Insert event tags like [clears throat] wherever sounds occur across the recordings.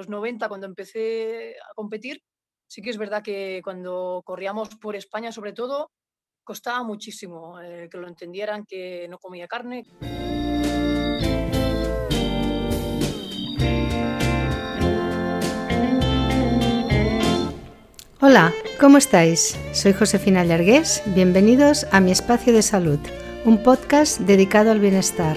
los 90, cuando empecé a competir, sí que es verdad que cuando corríamos por España sobre todo, costaba muchísimo eh, que lo entendieran que no comía carne. Hola, ¿cómo estáis? Soy Josefina Llargués, bienvenidos a Mi Espacio de Salud, un podcast dedicado al bienestar.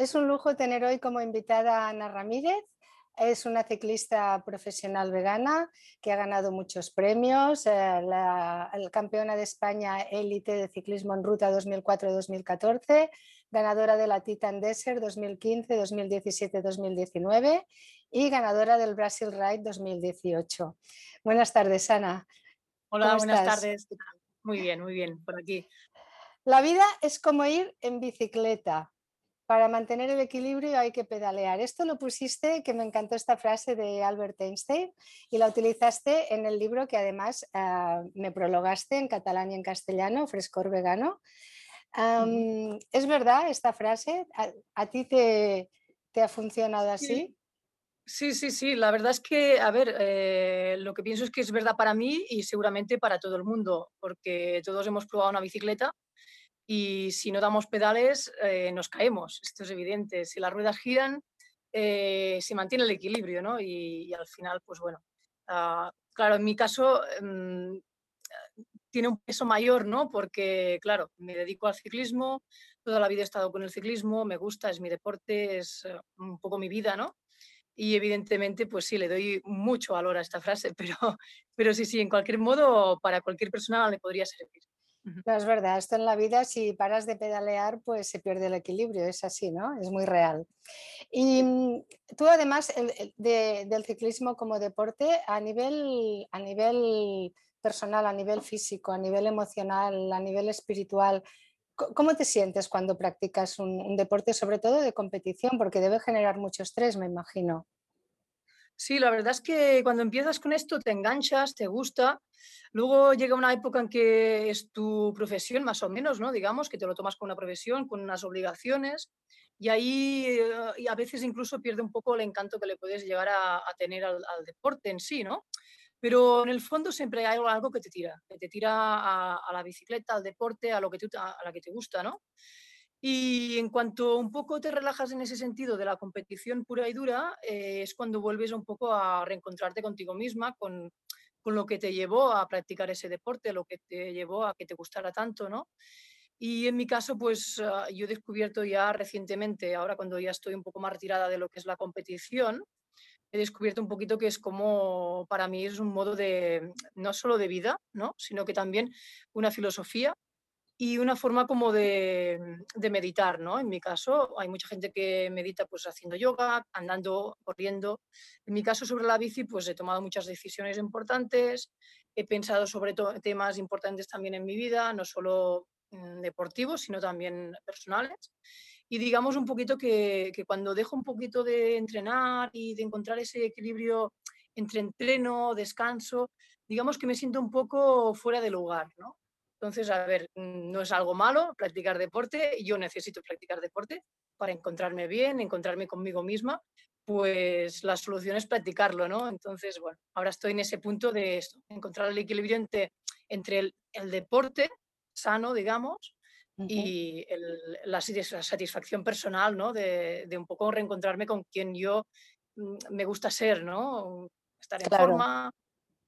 Es un lujo tener hoy como invitada a Ana Ramírez. Es una ciclista profesional vegana que ha ganado muchos premios, eh, la, campeona de España élite de ciclismo en ruta 2004-2014, ganadora de la Titan Desert 2015, 2017, 2019 y ganadora del Brasil Ride 2018. Buenas tardes, Ana. Hola, buenas tardes. Muy bien, muy bien, por aquí. La vida es como ir en bicicleta. Para mantener el equilibrio hay que pedalear. Esto lo pusiste, que me encantó esta frase de Albert Einstein, y la utilizaste en el libro que además ah, me prologaste en catalán y en castellano, Frescor Vegano. ¿Es verdad esta frase? ¿A, ti te, ha funcionado así? Sí, sí, sí. La verdad es que, a ver, eh, lo que pienso es que es verdad para mí y seguramente para todo el mundo, porque todos hemos probado una bicicleta y si no damos pedales eh, nos caemos, esto es evidente. Si las ruedas giran, eh, se mantiene el equilibrio, ¿no? Y, al final, pues bueno, ah, claro, en mi caso mm, tiene un peso mayor, ¿no? Porque, claro, me dedico al ciclismo, toda la vida he estado con el ciclismo, me gusta, es mi deporte, es eh, un poco mi vida, ¿no? Y evidentemente, pues sí, le doy mucho valor a esta frase, [laughs] pero, pero sí, sí, en cualquier modo, para cualquier persona le podría servir. No, es verdad, esto en la vida, si paras de pedalear, pues se pierde el equilibrio, es así, ¿no? Es muy real. Y mm, tú además del ciclismo como deporte, a nivel, a nivel personal, a nivel físico, a nivel emocional, a nivel espiritual, ¿cómo te sientes cuando practicas un, deporte, sobre todo de competición? Porque debe generar mucho estrés, me imagino. Sí, la verdad es que cuando empiezas con esto te enganchas, te gusta. Luego llega una época en que es tu profesión, más o menos, ¿no? Digamos, que te lo tomas con una profesión, con unas obligaciones, y ahí eh, a veces incluso pierde un poco el encanto que le puedes llegar a, tener al, deporte en sí, ¿no? Pero en el fondo siempre hay algo que te tira, que te tira a, la bicicleta, al deporte, a lo que a, la que te gusta, ¿no? Y en cuanto un poco te relajas en ese sentido de la competición pura y dura, eh, es cuando vuelves un poco a reencontrarte contigo misma, con, con, lo que te llevó a practicar ese deporte, lo que te llevó a que te gustara tanto, ¿no? Y en mi caso, pues ah, yo he descubierto ya recientemente, ahora cuando ya estoy un poco más retirada de lo que es la competición, he descubierto un poquito que es como, para mí es un modo de, no solo de vida, ¿no? sino que también una filosofía y una forma como de, meditar, ¿no? En mi caso, hay mucha gente que medita pues haciendo yoga, andando, corriendo. En mi caso, sobre la bici, pues he tomado muchas decisiones importantes, he pensado sobre temas importantes también en mi vida, no solo mm, deportivos, sino también personales. Y digamos un poquito que, que, cuando dejo un poquito de entrenar y de encontrar ese equilibrio entre entreno, descanso, digamos que me siento un poco fuera de lugar, ¿no? Entonces, a ver, mm, no es algo malo practicar deporte, yo necesito practicar deporte para encontrarme bien, encontrarme conmigo misma, pues la solución es practicarlo, ¿no? Entonces, bueno, ahora estoy en ese punto de esto, encontrar el equilibrio entre, entre el, el deporte sano, digamos, y la satisfacción personal, ¿no? De, un poco reencontrarme con quien yo mm, me gusta ser, ¿no? Estar en forma,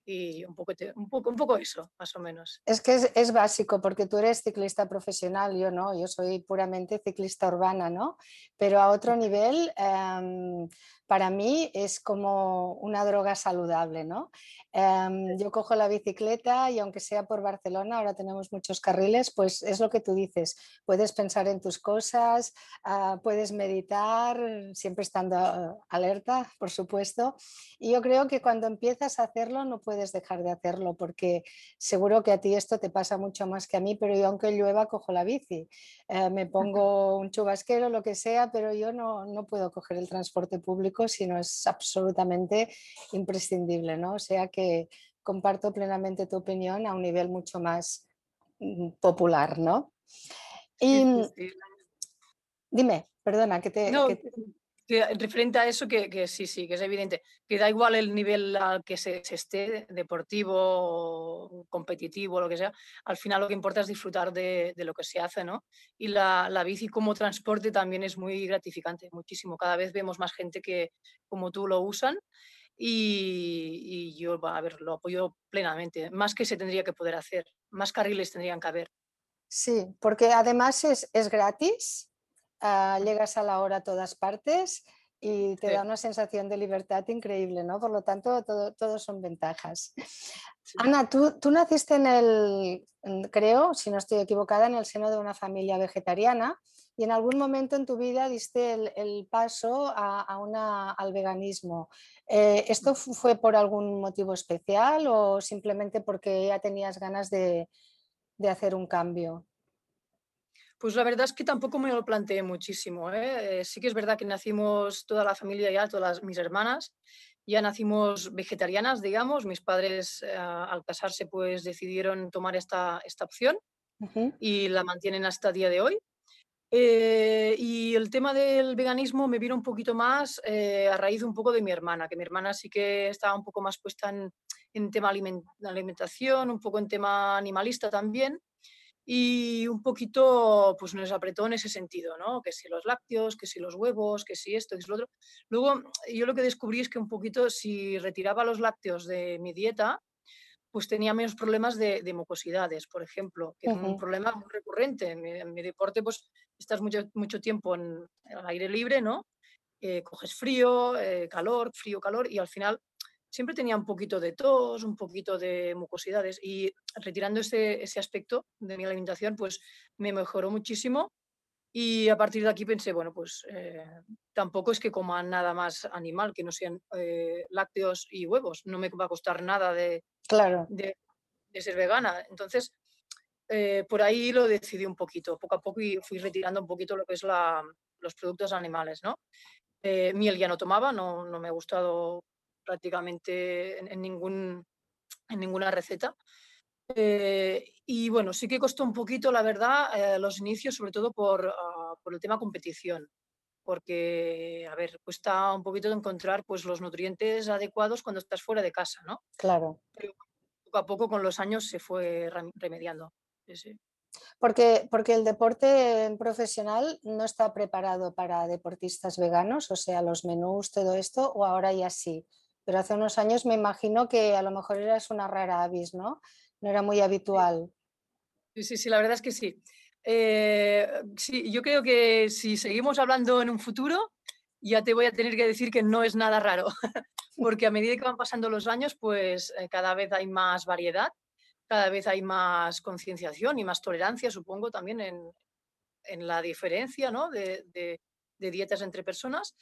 y un poco, un poco, un poco eso, más o menos. Es que es, es, básico porque tú eres ciclista profesional, yo no, yo soy puramente ciclista urbana, ¿no? Pero a otro nivel, eh, para mí es como una droga saludable, ¿no? Eh, yo cojo la bicicleta y aunque sea por Barcelona, ahora tenemos muchos carriles, pues es lo que tú dices, puedes pensar en tus cosas, uh, puedes meditar, siempre estando alerta, por supuesto. Y yo creo que cuando empiezas a hacerlo no puedes dejar de hacerlo porque seguro que a ti esto te pasa mucho más que a mí, pero yo aunque llueva cojo la bici, eh, me pongo un chubasquero, lo que sea, pero yo no, no puedo coger el transporte público si no es absolutamente imprescindible, ¿no? O sea que comparto plenamente tu opinión a un nivel mucho más mm, popular, ¿no? Y, sí. Dime, perdona, que te... No, que que referente a eso, que, que, sí, sí, que es evidente, que da igual el nivel al que se, se, esté, deportivo, competitivo, lo que sea, al final lo que importa es disfrutar de, de lo que se hace, ¿no? Y la, la, bici como transporte también es muy gratificante, muchísimo. Cada vez vemos más gente que como tú lo usan y, y yo, a ver, lo apoyo plenamente. Más que se tendría que poder hacer, más carriles tendrían que haber. Sí, porque además es, es gratis uh, llegas a la hora a todas partes y te sí. da una sensación de libertad increíble, ¿no? Por lo tanto, todo, todo son ventajas. Sí. Ana, tú, tú, naciste en el, creo, si no estoy equivocada, en el seno de una familia vegetariana y en algún momento en tu vida diste el, el paso a, a una, al veganismo. Eh, ¿Esto fue por algún motivo especial o simplemente porque ya tenías ganas de, de hacer un cambio? Pues la verdad es que tampoco me lo planteé muchísimo. ¿eh? Eh, sí que es verdad que nacimos toda la familia ya, todas mis hermanas, ya nacimos vegetarianas, digamos. Mis padres eh, al casarse pues decidieron tomar esta, esta opción uh -huh. y la mantienen hasta el día de hoy. Eh, y el tema del veganismo me vino un poquito más a raíz un poco de mi hermana, que mi hermana sí que estaba un poco más puesta en, en tema aliment alimentación, un poco en tema animalista también y un poquito pues nos apretó en ese sentido, ¿no? Que si los lácteos, que si los huevos, que si esto, que si lo otro. Luego yo lo que descubrí es que un poquito si retiraba los lácteos de mi dieta, pues tenía menos problemas de, de mucosidades, por ejemplo, que uh -huh. es un problema muy recurrente. En mi, en mi, deporte pues estás mucho, mucho tiempo en, el aire libre, ¿no? Eh, coges frío, eh, calor, frío, calor y al final siempre tenía un poquito de tos, un poquito de mucosidades y retirando ese, ese aspecto de mi alimentación, pues me mejoró muchísimo y a partir de aquí pensé, bueno, pues eh, tampoco es que coma nada más animal, que no sean eh, lácteos y huevos, no me va a costar nada de, claro. de, de ser vegana. Entonces, eh, por ahí lo decidí un poquito, poco a poco y fui retirando un poquito lo que es la, los productos animales, ¿no? Miel ya no tomaba, no, no me ha gustado prácticamente en, en, ningún, en ninguna receta. Eh, y bueno, sí que costó un poquito, la verdad, eh, los inicios, sobre todo por, uh, por, el tema competición, porque, a ver, cuesta un poquito de encontrar pues, los nutrientes adecuados cuando estás fuera de casa, ¿no? Claro. Pero poco a poco con los años se fue remediando. Sí, sí. Porque, porque el deporte profesional no está preparado para deportistas veganos, o sea, los menús, todo esto, o ahora ya sí. Pero hace unos años me imagino que a lo mejor eras una rara avis, ¿no? No era muy habitual. Sí, sí, sí, la verdad es que sí. Eh, sí, yo creo que si seguimos hablando en un futuro, ya te voy a tener que decir que no es nada raro, [laughs] [laughs] porque a medida que van pasando los años, pues eh, cada vez hay más variedad, cada vez hay más concienciación y más tolerancia, supongo, también en, en la diferencia ¿no? de, de, de, dietas entre personas.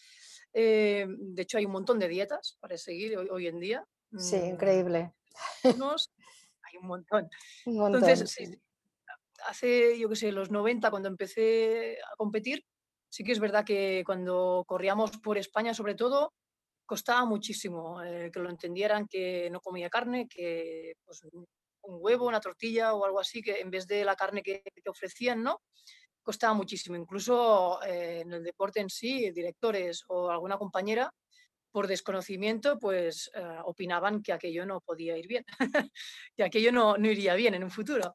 Eh, de hecho, hay un montón de dietas para seguir hoy, hoy en día. Sí, increíble. [laughs] Unos, hay un montón. Un montón. Entonces, sí, hace, yo qué sé, los 90, cuando empecé a competir, sí que es verdad que cuando corríamos por España, sobre todo, costaba muchísimo eh, que lo entendieran que no comía carne, que pues, un huevo, una tortilla o algo así, que en vez de la carne que, que ofrecían, ¿no? Costaba muchísimo. Incluso eh, en el deporte en sí, directores o alguna compañera, por desconocimiento, pues eh, opinaban que aquello no podía ir bien, [laughs] que aquello no, no, iría bien en un futuro.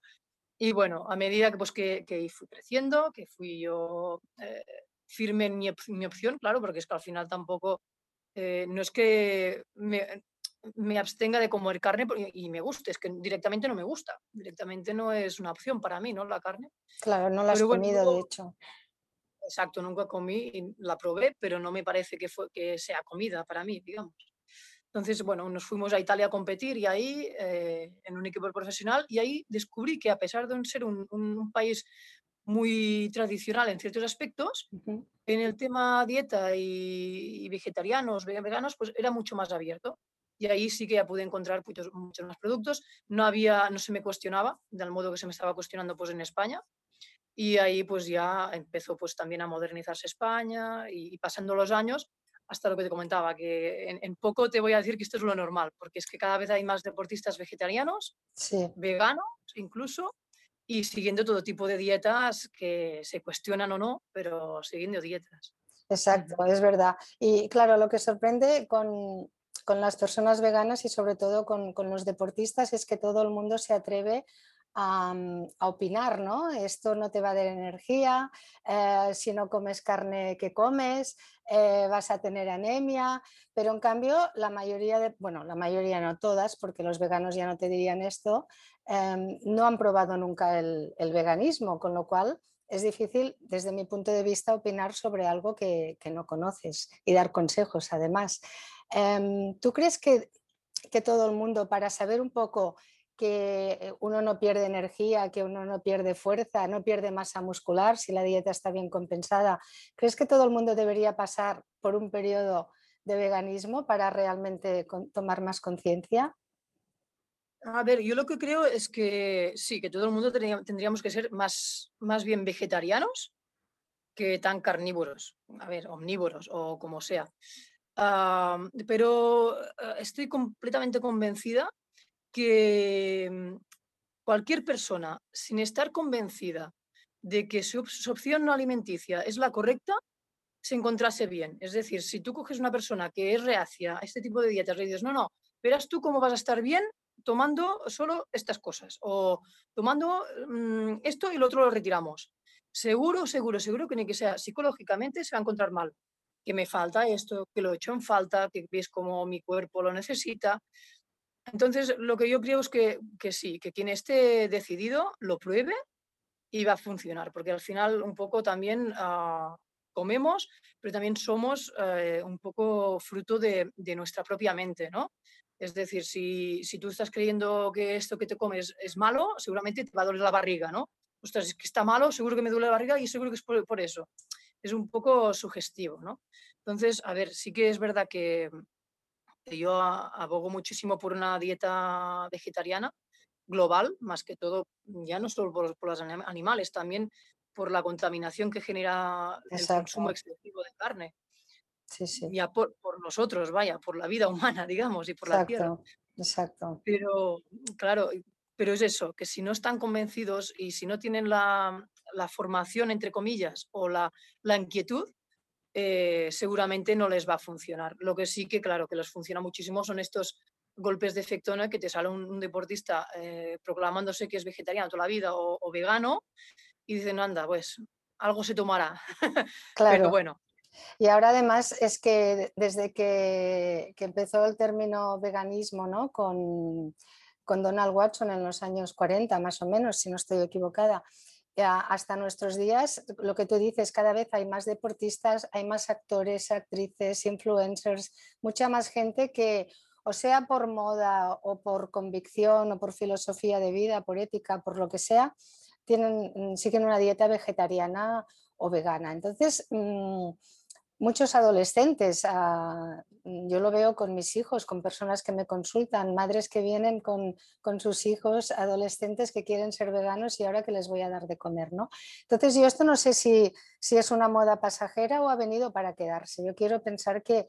Y bueno, a medida que, pues, que, que fui creciendo, que fui yo eh, firme en mi, mi, opción, claro, porque es que al final tampoco, no es que me, me abstenga de comer carne y me guste, es que directamente no me gusta, directamente no es una opción para mí, ¿no? La carne. Claro, no la has comido, de hecho. Exacto, nunca comí, y la probé, pero no me parece que, fue, que sea comida para mí, digamos. Entonces, bueno, nos fuimos a Italia a competir y ahí, eh, en un equipo profesional, y ahí descubrí que a pesar de ser un, país muy tradicional en ciertos aspectos, en el tema dieta y, vegetarianos, veganos, pues era mucho más abierto. Y ahí sí que ya pude encontrar muchos, muchos, más productos. No había, no se me cuestionaba del modo que se me estaba cuestionando pues en España. Y ahí pues ya empezó pues también a modernizarse España y, pasando los años hasta lo que te comentaba, que en, poco te voy a decir que esto es lo normal, porque es que cada vez hay más deportistas vegetarianos, veganos incluso, y siguiendo todo tipo de dietas que se cuestionan o no, pero siguiendo dietas. Exacto, es verdad. Y claro, lo que sorprende con, con las personas veganas y sobre todo con, con, los deportistas es que todo el mundo se atreve Mm, a, opinar, ¿no? Esto no te va a dar energía, eh, si no comes carne que comes, eh, vas a tener anemia, pero en cambio la mayoría de, bueno, la mayoría no todas, porque los veganos ya no te dirían esto, em, no han probado nunca el, veganismo, con lo cual es difícil desde mi punto de vista opinar sobre algo que, no conoces y dar consejos además. Em, ¿Tú crees que, que todo el mundo para saber un poco que uno no pierde energía, que uno no pierde fuerza, no pierde masa muscular si la dieta está bien compensada. ¿Crees que todo el mundo debería pasar por un periodo de veganismo para realmente tomar más conciencia? A ver, yo lo que creo es que sí, que todo el mundo tendríamos que ser más, más bien vegetarianos que tan carnívoros, a ver, omnívoros o como sea. pero eh, estoy completamente convencida que mm, cualquier persona, sin estar convencida de que su, opción no alimenticia es la correcta, se encontrase bien. Es decir, si tú coges una persona que es reacia a este tipo de dietas, le dices, no, no, verás tú cómo vas a estar bien tomando solo estas cosas o tomando mm, esto y lo otro lo retiramos. Seguro, seguro, seguro que ni que sea psicológicamente se va a encontrar mal. Que me falta esto, que lo he hecho en falta, que ves cómo mi cuerpo lo necesita. Entonces, lo que yo creo es que, sí, que quien esté decidido lo pruebe y va a funcionar, porque al final un poco también ah, comemos, pero también somos eh, un poco fruto de, nuestra propia mente, ¿no? Es decir, si, tú estás creyendo que esto que te comes es malo, seguramente te va a doler la barriga, ¿no? Ostras, es que está malo, seguro que me duele la barriga y seguro que es por, por eso. Es un poco sugestivo, ¿no? Entonces, a ver, sí que es verdad que, yo abogo muchísimo por una dieta vegetariana global, más que todo, ya no solo por, los animales, también por la contaminación que genera el consumo excesivo de carne. Sí, sí. Ya por, nosotros, vaya, por la vida [laughs] humana, digamos, y por la tierra. Exacto. Pero, claro, pero es eso, que si no están convencidos y si no tienen la, formación, entre comillas, o la, la inquietud, eh, seguramente no les va a funcionar. Lo que sí que, claro, que les funciona muchísimo son estos golpes de efectona que te sale un, deportista eh, proclamándose que es vegetariano toda la vida o, vegano y dicen, anda, pues algo se tomará. [laughs] Claro. Pero bueno. Y ahora además es que desde que, empezó el término veganismo ¿no? con, con Donald Watson en los años 40, más o menos, si no estoy equivocada, hasta nuestros días, lo que tú dices, cada vez hay más deportistas, hay más actores, actrices, influencers, mucha más gente que o sea por moda o por convicción o por filosofía de vida, por ética, por lo que sea, mm, siguen una dieta vegetariana o vegana. Entonces, mm, muchos adolescentes, ah, yo lo veo con mis hijos, con personas que me consultan, madres que vienen con, sus hijos adolescentes que quieren ser veganos y ahora que les voy a dar de comer, ¿no? Entonces yo esto no sé si, si es una moda pasajera o ha venido para quedarse. Yo quiero pensar que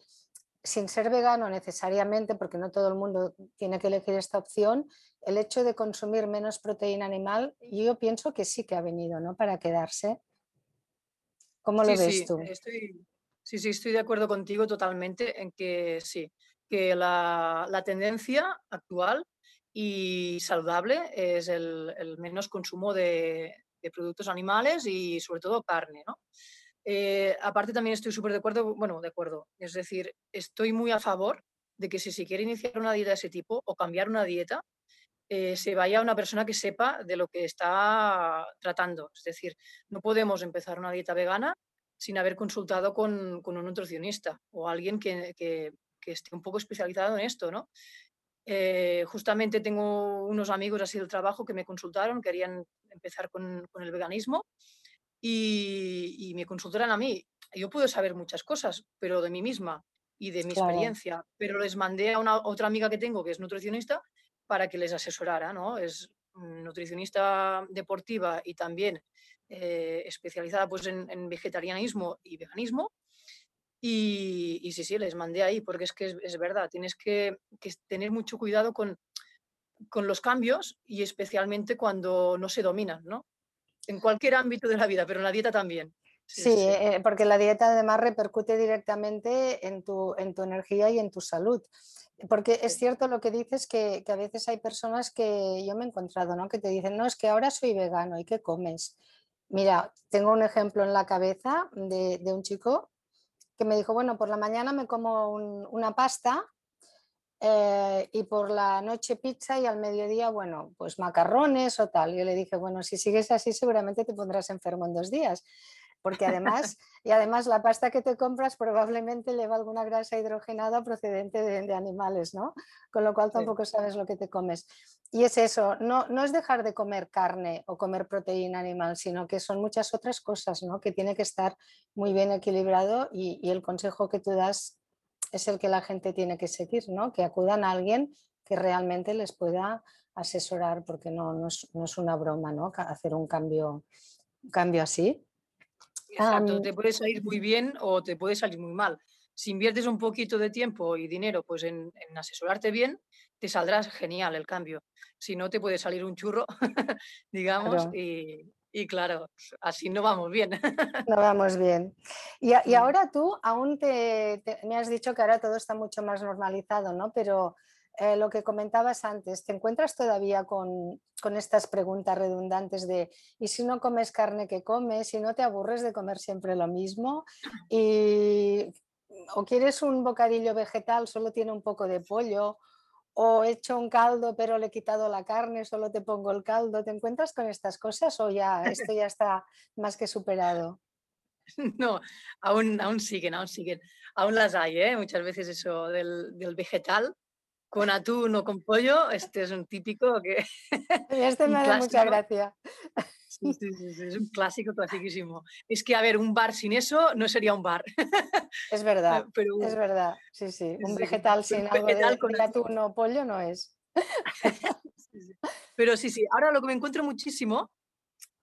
sin ser vegano necesariamente, porque no todo el mundo tiene que elegir esta opción, el hecho de consumir menos proteína animal, yo pienso que sí que ha venido, ¿no? Para quedarse. ¿Cómo lo ves tú? Sí, sí, estoy de acuerdo contigo totalmente en que sí, que la, tendencia actual y saludable es el, menos consumo de, productos animales y sobre todo carne, ¿no? Eh, aparte también estoy súper de acuerdo, bueno, de acuerdo, es decir, estoy muy a favor de que si se quiere iniciar una dieta de ese tipo o cambiar una dieta, eh, se vaya a una persona que sepa de lo que está tratando. Es decir, no podemos empezar una dieta vegana sin haber consultado con, un nutricionista o alguien que, esté un poco especializado en esto, ¿no? Eh, justamente tengo unos amigos así del trabajo que me consultaron, querían empezar con, el veganismo y, me consultaron a mí. Yo puedo saber muchas cosas, pero de mí misma y de mi experiencia, pero les mandé a una otra amiga que tengo que es nutricionista para que les asesorara, ¿no? Es nutricionista deportiva y también eh, especializada pues, en, vegetarianismo y veganismo. Y, sí, sí, les mandé ahí, porque es que es, verdad, tienes que, tener mucho cuidado con, con los cambios y especialmente cuando no se dominan, ¿no? En cualquier ámbito de la vida, pero en la dieta también. Sí, eh, porque la dieta además repercute directamente en tu, en tu energía y en tu salud. Porque es cierto lo que dices que, que, a veces hay personas que yo me he encontrado, ¿no? Que te dicen, no, es que ahora soy vegano, ¿y qué comes? Mira, tengo un ejemplo en la cabeza de, un chico que me dijo, bueno, por la mañana me como una pasta eh, y por la noche pizza y al mediodía, bueno, pues macarrones o tal. Yo le dije, bueno, si sigues así seguramente te pondrás enfermo en dos días porque [laughs] además, y además la pasta que te compras probablemente lleva alguna grasa hidrogenada procedente de, animales, ¿no? Con lo cual tampoco sabes lo que te comes. Y es eso, no, no es dejar de comer carne o comer proteína animal, sino que son muchas otras cosas, ¿no? Que tiene que estar muy bien equilibrado y, el consejo que tú das es el que la gente tiene que seguir, ¿no? Que acudan a alguien que realmente les pueda asesorar, porque no, no, es, no es, una broma, ¿no? Hacer un cambio, un cambio así. Exacto, te puede salir muy bien o te puede salir muy mal. Si inviertes un poquito de tiempo y dinero pues en, asesorarte bien, te saldrás genial el cambio. Si no, te puede salir un churro, [laughs] digamos, Y, claro, así no vamos bien. No vamos bien. Y, y [laughs] ahora tú aún te, me has dicho que ahora todo está mucho más normalizado, ¿no? Pero eh, lo que comentabas antes, ¿te encuentras todavía con, estas preguntas redundantes de ¿y si no comes carne que comes? ¿Y no te aburres de comer siempre lo mismo? Y, ¿O quieres un bocadillo vegetal, solo tiene un poco de pollo? ¿O he hecho un caldo pero le he quitado la carne, solo te pongo el caldo? ¿Te encuentras con estas cosas o ya esto ya está más que superado? [laughs] No, aún, aún siguen, aún siguen. Aún las hay, ¿eh? muchas veces eso del, del vegetal con atún o con pollo, este es un típico que... [laughs] Este [laughs] me da mucha gracia. Sí, sí, sí, es un clásico, clasiquísimo. Es que, a ver, un bar sin eso no sería un bar. [laughs] Es verdad, es verdad, sí, sí. Un vegetal sin algo de, con atún o pollo no es. Pero sí, sí, ahora lo que me encuentro muchísimo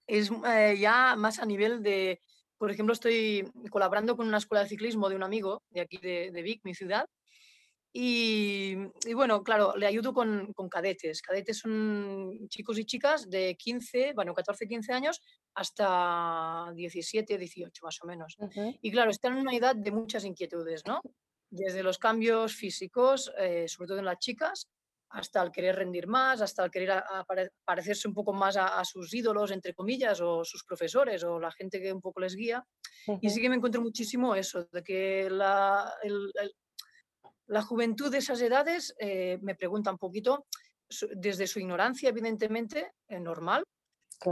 es eh, ya más a nivel de, por ejemplo, estoy colaborando con una escuela de ciclismo de un amigo de aquí de, de Vic, mi ciudad, y, bueno, claro, le ayudo con, con, cadetes. Cadetes son chicos y chicas de 15, bueno, 14, 15 años hasta 17, 18 más o menos. Y claro, están en una edad de muchas inquietudes, ¿no? Desde los cambios físicos, eh, sobre todo en las chicas, hasta el querer rendir más, hasta el querer parecerse un poco más a, sus ídolos, entre comillas, o sus profesores, o la gente que un poco les guía. Y sí que me encuentro muchísimo eso, de que la, el, la juventud de esas edades eh, me pregunta un poquito, desde su ignorancia, evidentemente, es normal,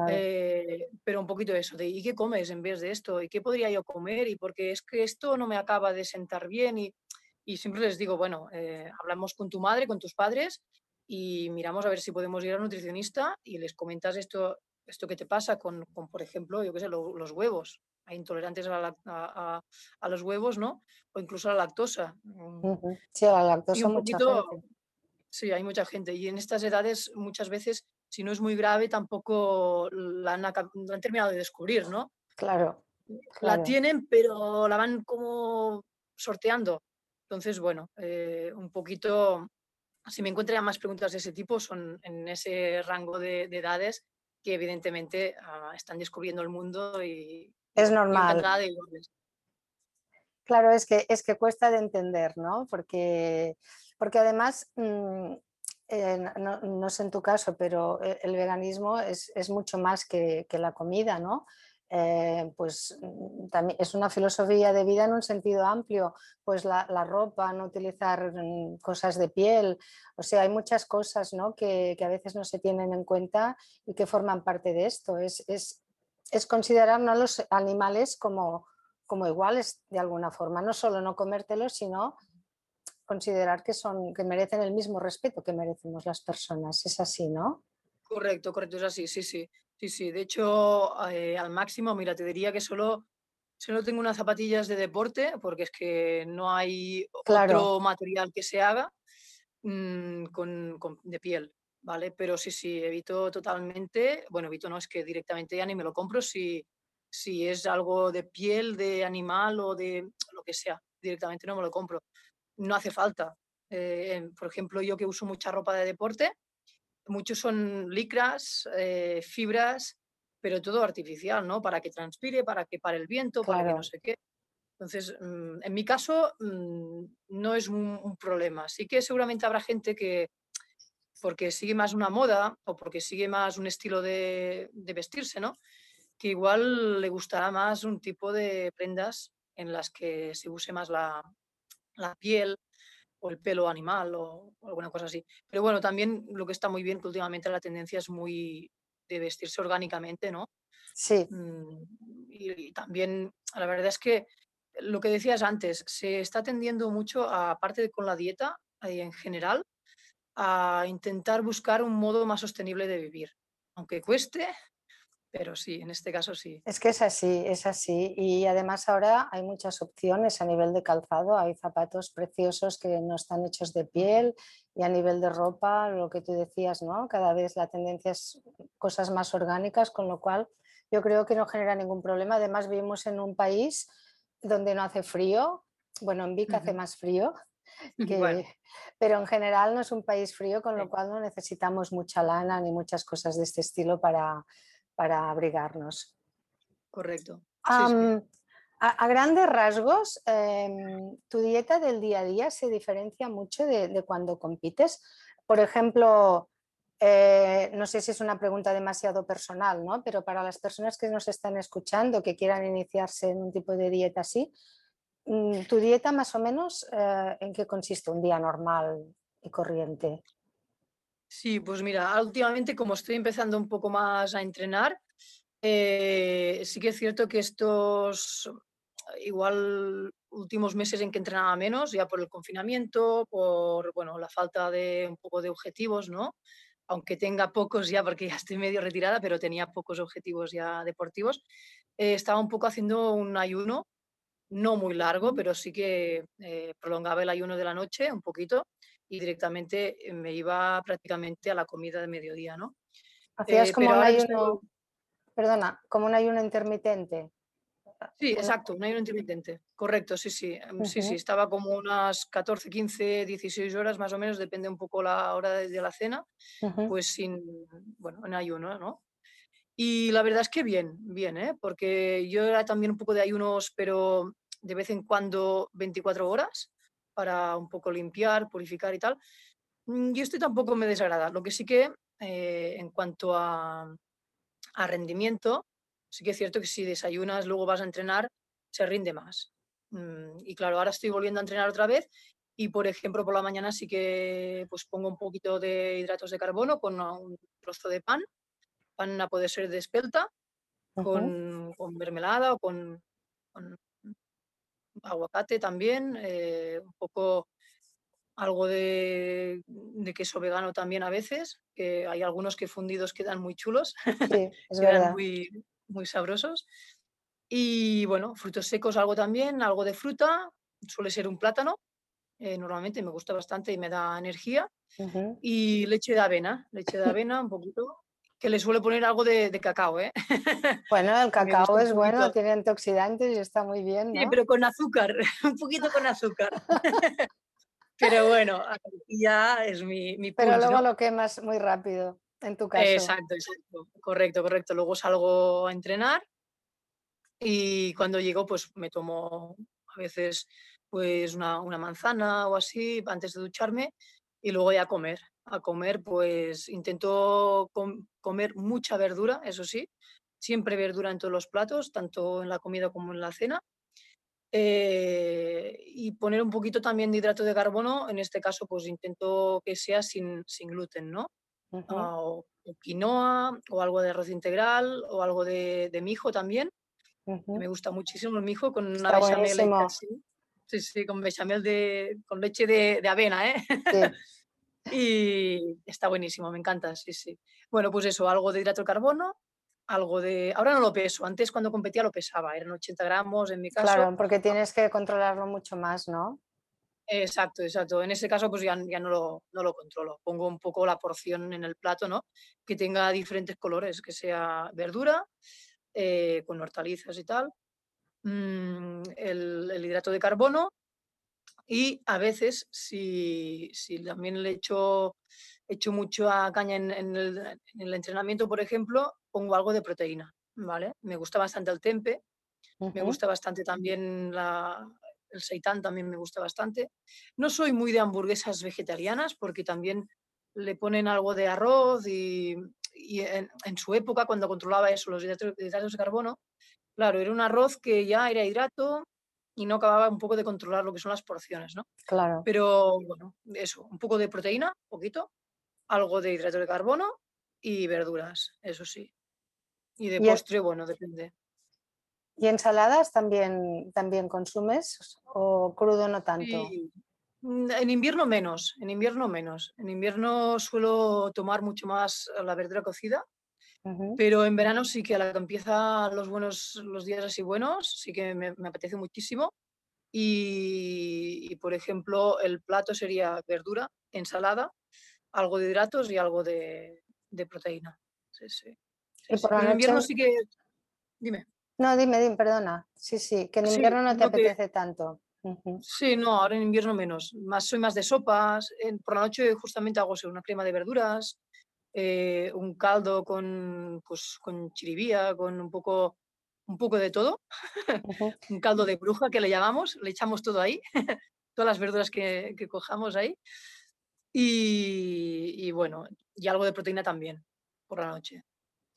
eh, pero un poquito eso, de ¿y qué comes en vez de esto? ¿Y qué podría yo comer? Y porque es que esto no me acaba de sentar bien. Y, siempre les digo, bueno, eh, hablamos con tu madre, con tus padres y miramos a ver si podemos ir a nutricionista y les comentas esto, esto que te pasa con, por ejemplo, yo qué sé, los huevos intolerantes a, los huevos, ¿no? O incluso a la lactosa. Mm. Sí, a la lactosa mucha gente. Sí, hay mucha gente. Y en estas edades muchas veces, si no es muy grave, tampoco la han, terminado de descubrir, ¿no? Claro, La tienen, pero la van como sorteando. Entonces, bueno, eh, un poquito, si me encuentran más preguntas de ese tipo, son en ese rango de, edades que evidentemente ah, están descubriendo el mundo y, es normal. Claro, es que, es que cuesta de entender, ¿no? Porque, porque además, mm, eh, no, sé en tu caso, pero e, el veganismo es, mucho más que, la comida, ¿no? eh, pues mm, también es una filosofía de vida en un sentido amplio, pues la, ropa, no utilizar mm, cosas de piel, o sea, hay muchas cosas ¿no? que, a veces no se tienen en cuenta y que forman parte de esto. Es, es, es considerar a los animales como, como iguales de alguna forma, no solo no comértelos, sino considerar que, son, que merecen el mismo respeto que merecemos las personas. Es así, ¿no? Correcto, correcto, es así, sí, sí. Sí, sí, de hecho, eh, al máximo, mira, te diría que solo, solo tengo unas zapatillas de deporte, porque es que no hay otro material que se haga mm, con, de piel, ¿vale? Pero sí, sí, evito totalmente, bueno, evito no, es que directamente ya ni me lo compro si, si es algo de piel, de animal o de lo que sea, directamente no me lo compro. No hace falta. Eh, por ejemplo, yo que uso mucha ropa de deporte, muchos son licras, eh, fibras, pero todo artificial, ¿no? Para que transpire, para que pare el viento, para que no sé qué. Entonces, mm, en mi caso, mm, no es un, problema. Sí que seguramente habrá gente que, porque sigue más una moda o porque sigue más un estilo de, vestirse, ¿no? Que igual le gustará más un tipo de prendas en las que se use más la, la piel o el pelo animal o, alguna cosa así. Pero bueno, también lo que está muy bien que últimamente la tendencia es muy de vestirse orgánicamente, ¿no? Sí. Mm, y, también, la verdad es que lo que decías antes, se está tendiendo mucho, aparte de con la dieta eh, en general, a intentar buscar un modo más sostenible de vivir. Aunque cueste, pero sí, en este caso sí. Es que es así, es así. Y además ahora hay muchas opciones a nivel de calzado. Hay zapatos preciosos que no están hechos de piel y a nivel de ropa, lo que tú decías, ¿no? Cada vez la tendencia es cosas más orgánicas, con lo cual yo creo que no genera ningún problema. Además vivimos en un país donde no hace frío. Bueno, en Vic hace más frío, [laughs] pero en general no es un país frío, con lo cual no necesitamos mucha lana ni muchas cosas de este estilo para, para abrigarnos. Correcto. A, grandes rasgos, em, ¿tu dieta del día a día se diferencia mucho de, cuando compites? Por ejemplo, eh, no sé si es una pregunta demasiado personal, ¿no? pero para las personas que nos están escuchando, que quieran iniciarse en un tipo de dieta así, ¿tu dieta más o menos eh, en qué consiste un día normal y corriente? Sí, pues mira, últimamente como estoy empezando un poco más a entrenar, eh, sí que es cierto que estos igual últimos meses en que entrenaba menos, ya por el confinamiento, por bueno, la falta de un poco de objetivos, ¿no? Aunque tenga pocos ya, porque ya estoy medio retirada, pero tenía pocos objetivos ya deportivos, eh, estaba un poco haciendo un ayuno, no muy largo, pero sí que eh, prolongaba el ayuno de la noche un poquito y directamente eh, me iba prácticamente a la comida de mediodía, ¿no? Hacías eh, como un ayuno, perdona, como un ayuno intermitente. Sí, exacto, un ayuno intermitente, correcto, sí, sí, em, sí, sí, estaba como unas 14, 15, 16 horas más o menos, depende un poco la hora de, la cena, pues sin, bueno, en ayuno, ¿no? Y la verdad es que bien, bien, ¿eh? porque yo era también un poco de ayunos, pero de vez en cuando 24 horas, para un poco limpiar, purificar y tal. Mm, y esto tampoco me desagrada. Lo que sí que eh, en cuanto a, rendimiento, sí que es cierto que si desayunas, luego vas a entrenar, se rinde más. Mm, y claro, ahora estoy volviendo a entrenar otra vez y, por ejemplo, por la mañana sí que pues, pongo un poquito de hidratos de carbono con un trozo de pan, pan a poder ser de espelta, con, mermelada o con aguacate también, eh, un poco algo de, queso vegano también a veces, que hay algunos que fundidos quedan muy chulos, [laughs] quedan muy, muy sabrosos. Y bueno, frutos secos algo también, algo de fruta, suele ser un plátano, eh, normalmente me gusta bastante y me da energía. Y leche de avena, leche de avena un poquito, que le suele poner algo de, cacao, ¿eh? [laughs] Bueno, el cacao es bueno, tiene antioxidantes y está muy bien, ¿no? Sí, pero con azúcar, [laughs] un poquito con azúcar. [laughs] pero bueno, ya es mi, mi Pero luego lo quemas muy rápido, en tu caso. Exacto, exacto, correcto, correcto. Luego salgo a entrenar y cuando llego pues me tomo a veces pues una, una manzana o así antes de ducharme y luego ya a comer a comer, pues intento comer mucha verdura, eso sí, siempre verdura en todos los platos, tanto en la comida como en la cena. Eh, y poner un poquito también de hidrato de carbono, en este caso pues intento que sea sin, sin gluten, ¿no? Ah, o, quinoa, o algo de arroz integral, o algo de, de mijo también. Me gusta muchísimo el mijo con una bechamel Sí, sí, con bechamel de, con leche de, de avena, ¿eh? Y está buenísimo, me encanta, sí, sí. Bueno, pues eso, algo de hidrato de carbono, algo de... Ahora no lo peso, antes cuando competía lo pesaba, eran 80 gramos en mi caso. Claro, porque tienes que controlarlo mucho más, ¿no? Exacto, exacto. En ese caso pues ya, ya no, lo, no lo controlo. Pongo un poco la porción en el plato, ¿no? Que tenga diferentes colores, que sea verdura, eh, con hortalizas y tal, mm, el, hidrato de carbono y a veces, si, si también le echo, echo mucho a caña en, el, entrenamiento, por ejemplo, pongo algo de proteína, ¿vale? Me gusta bastante el tempe, me gusta bastante también la, el seitán, también me gusta bastante. No soy muy de hamburguesas vegetarianas porque también le ponen algo de arroz y, y en, su época, cuando controlaba eso, los hidratos, de carbono, claro, era un arroz que ya era hidrato y no acababa un poco de controlar lo que son las porciones, ¿no? Claro. Pero bueno, eso, un poco de proteína, poquito, algo de hidrato de carbono y verduras, eso sí. Y de postre, bueno, depende. ¿Y ensaladas también, también consumes o crudo no tanto? Mm, en invierno menos, en invierno menos. En invierno suelo tomar mucho más la verdura cocida, pero en verano sí que a la que empieza los buenos, los días así buenos, sí que me, apetece muchísimo. Y, por ejemplo, el plato sería verdura, ensalada, algo de hidratos y algo de, proteína. Sí, sí. en invierno sí que... Dime. No, dime, dime, perdona. Sí, sí, que en invierno no te apetece tanto. Sí, no, ahora en invierno menos. Más, soy más de sopas. por la noche justamente hago una crema de verduras, eh, un caldo con, pues, con chiribía, con un poco, un poco de todo. [laughs] un caldo de bruja que le llamamos, le echamos todo ahí, [laughs] todas las verduras que, que cojamos ahí. Y, y, bueno, y algo de proteína también por la noche,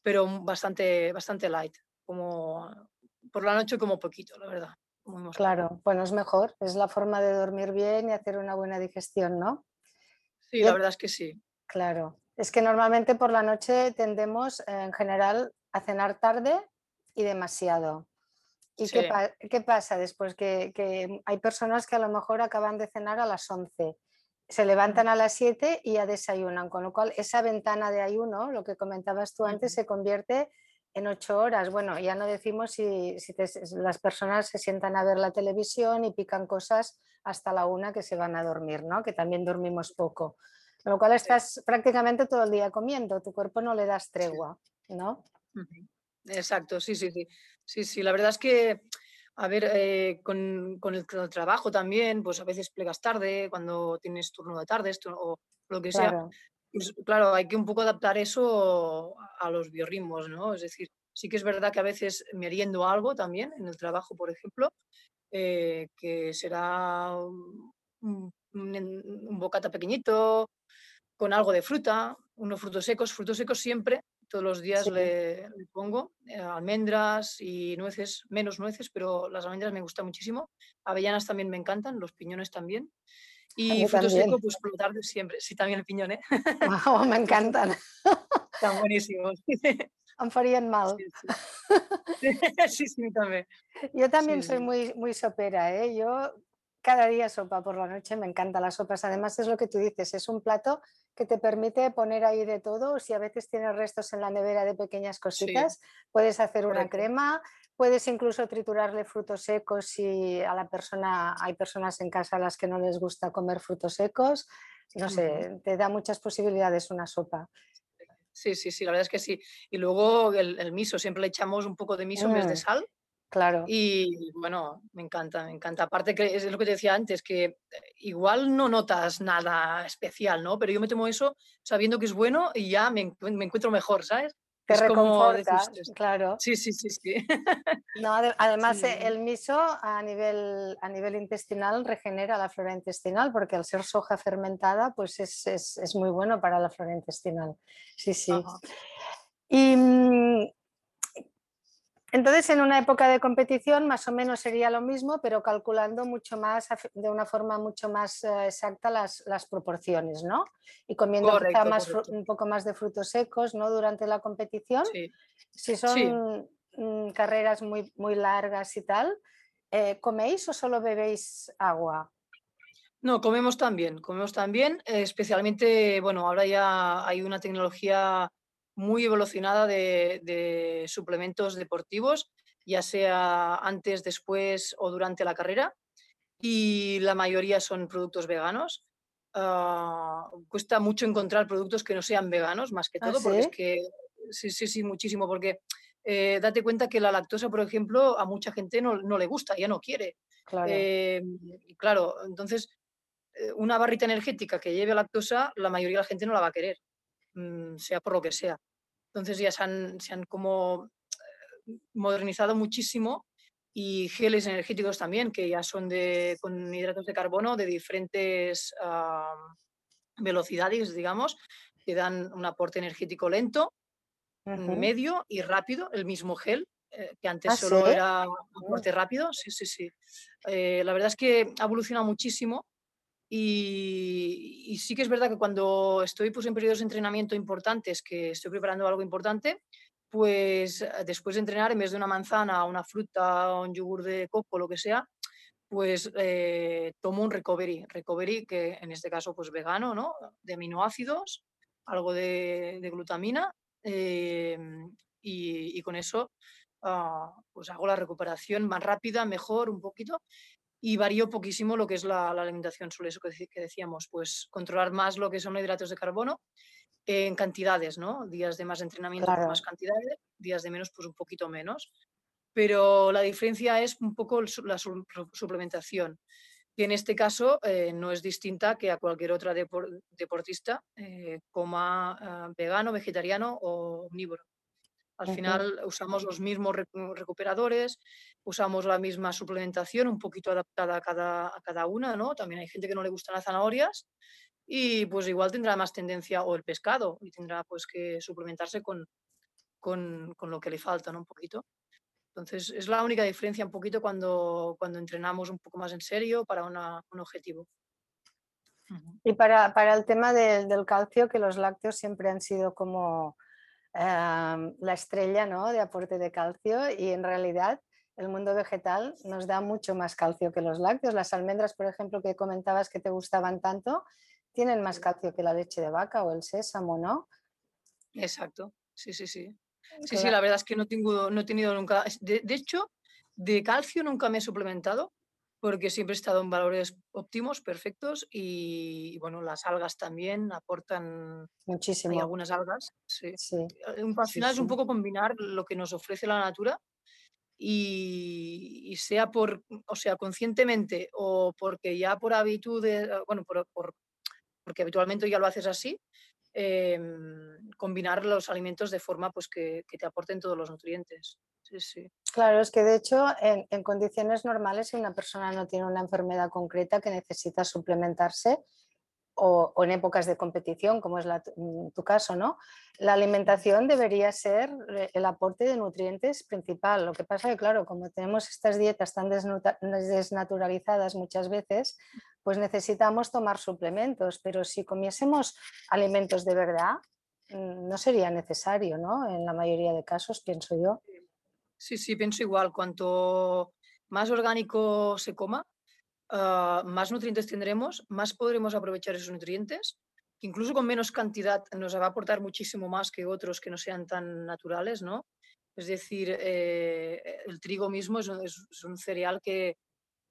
pero bastante, bastante light, como por la noche como poquito, la verdad. Claro, bueno, es mejor, es la forma de dormir bien y hacer una buena digestión, ¿no? Sí, la verdad es que sí. Claro, es que normalmente por la noche tendemos en general a cenar tarde y demasiado. ¿Y qué, pasa después? Que, hay personas que a lo mejor acaban de cenar a las 11, se levantan a las 7 y ya desayunan, con lo cual esa ventana de ayuno, lo que comentabas tú antes, se convierte en ocho horas. Bueno, ya no decimos si, las personas se sientan a ver la televisión y pican cosas hasta la una que se van a dormir, ¿no? Que también dormimos poco. Con lo cual estás prácticamente todo el día comiendo, tu cuerpo no le das tregua, ¿no? Exacto, sí, sí, sí. Sí, sí, la verdad es que, a ver, eh, con, el, trabajo también, pues a veces plegas tarde, cuando tienes turno de tarde o lo que sea. Pues, claro, hay que un poco adaptar eso a los biorritmos, ¿no? Es decir, sí que es verdad que a veces me meriendo algo también en el trabajo, por ejemplo, eh, que será un, bocata pequeñito con algo de fruta, unos frutos secos, frutos secos siempre, todos los días le, pongo eh, almendras y nueces, menos nueces, pero las almendras me gustan muchísimo, avellanas también me encantan, los piñones también. Y frutos secos, pues por la tarde siempre. Sí, también el piñón, ¿eh? me encantan. [laughs] Están buenísimos. [laughs] Em farien mal. Sí, sí, [laughs] también. Yo también soy muy, muy sopera, ¿eh? Yo cada día sopa por la noche, me encantan las sopas. Además es lo que tú dices, es un plato que te permite poner ahí de todo. Si a veces tienes restos en la nevera de pequeñas cositas, puedes hacer una crema, Puedes incluso triturarle frutos secos si a la persona, hay personas en casa a las que no les gusta comer frutos secos. No sé, te da muchas posibilidades una sopa. Sí, sí, sí, la verdad es que sí. Y luego el, miso, siempre le echamos un poco de miso en vez de mm, sal. Claro. Y bueno, me encanta, me encanta. Aparte que es lo que te decía antes, que eh, igual no notas nada especial, ¿no? Pero yo me tomo eso sabiendo que es bueno y ya me, me encuentro mejor, ¿sabes? Te reconforta, claro. Sí, sí, sí, sí. No, [laughs] además eh, el miso a nivel, a nivel intestinal regenera la flora intestinal porque al ser soja fermentada pues es, es, es muy bueno para la flora intestinal. Sí, sí. Y mm, Entonces, en una época de competición más o menos sería lo mismo, pero calculando mucho más, de una forma mucho más eh, exacta las, proporciones, ¿no? Y comiendo más, un poco más de frutos secos, ¿no? Durante la competición. Si son mm, carreras muy, muy largas y tal, eh, ¿coméis o solo bebéis agua? No, comemos también, comemos también, especialmente, bueno, ahora ya hay una tecnología muy evolucionada de, suplementos deportivos, ya sea antes, después o durante la carrera, y la mayoría son productos veganos. Ah, cuesta mucho encontrar productos que no sean veganos, más que ¿Ah, todo, porque es que sí, sí, sí, muchísimo, porque eh, date cuenta que la lactosa, por ejemplo, a mucha gente no, le gusta, ya no quiere. Claro. Eh, claro, entonces, eh, una barrita energética que lleve lactosa, la mayoría de la gente no la va a querer. Mm, sea por lo que sea. Entonces ya se han, se han como eh, modernizado muchísimo y geles energéticos también, que ya son de, con hidratos de carbono de diferentes velocidades, digamos, que dan un aporte energético lento, medio y rápido, el mismo gel, eh, que antes ¿Ah, solo era un aporte rápido. Sí, sí, sí. Eh, la verdad es que ha evolucionado muchísimo y, sí que es verdad que cuando estoy pues, en periodos de entrenamiento importantes, que estoy preparando algo importante, pues eh, después de entrenar, en vez de una manzana, una fruta, un yogur de coco, lo que sea, pues eh, tomo un recovery. Recovery que en este caso pues vegano, ¿no? De aminoácidos, algo de, glutamina em, y, con eso ah, pues hago la recuperación más rápida, mejor, un poquito y varío poquísimo lo que es la, alimentación, sobre eso que, decíamos, pues controlar más lo que son hidratos de carbono en cantidades, ¿no? Días de más entrenamiento, pues, más cantidades, días de menos, pues un poquito menos. Pero la diferencia es un poco la suplementación, que en este caso eh, no es distinta que a cualquier otra deportista, eh, coma ah, vegano, vegetariano o omnívoro. Al final usamos los mismos recuperadores, usamos la misma suplementación, un poquito adaptada a cada, a cada una, ¿no? También hay gente que no le gustan las zanahorias y pues igual tendrá más tendencia o el pescado y tendrá pues que suplementarse con, con, con lo que le falta, ¿no? Un poquito. Entonces es la única diferencia un poquito cuando, cuando entrenamos un poco más en serio para una, un objetivo. Y para, para el tema del calcio, que los lácteos siempre han sido como la estrella ¿no? de aporte de calcio y en realidad el mundo vegetal nos da mucho más calcio que los lácteos. Las almendras, por ejemplo, que comentabas que te gustaban tanto, tienen más calcio que la leche de vaca o el sésamo, ¿no? Exacto, sí, sí, sí. Sí, sí, la verdad es que no, tengo, no he tenido nunca, de, de hecho, de calcio nunca me he suplementado porque siempre he estado en valores óptimos, perfectos y, bueno, las algas también aportan muchísimo. Hay algunas algas, sí. Al final es un poco combinar lo que nos ofrece la natura y, sea por, o sea, conscientemente o porque ya por habitud, bueno, por, porque habitualmente ya lo haces así, em, combinar los alimentos de forma pues, que, te aporten todos los nutrientes. Claro, es que de hecho en, condiciones normales si una persona no tiene una enfermedad concreta que necesita suplementarse o, en épocas de competición, como es mm, tu caso, ¿no? La alimentación debería ser eh, el aporte de nutrientes principal. Lo que pasa es que, claro, como tenemos estas dietas tan desnaturalizadas muchas veces, pues necesitamos tomar suplementos, pero si comiésemos alimentos de verdad, mm, no sería necesario, ¿no? En la mayoría de casos, pienso yo. Sí, sí, pienso igual. Cuanto más orgánico se coma, ah, más nutrientes tendremos, más podremos aprovechar esos nutrientes. Incluso con menos cantidad nos va a aportar muchísimo más que otros que no sean tan naturales, ¿no? Es decir, eh, el trigo mismo es, un cereal que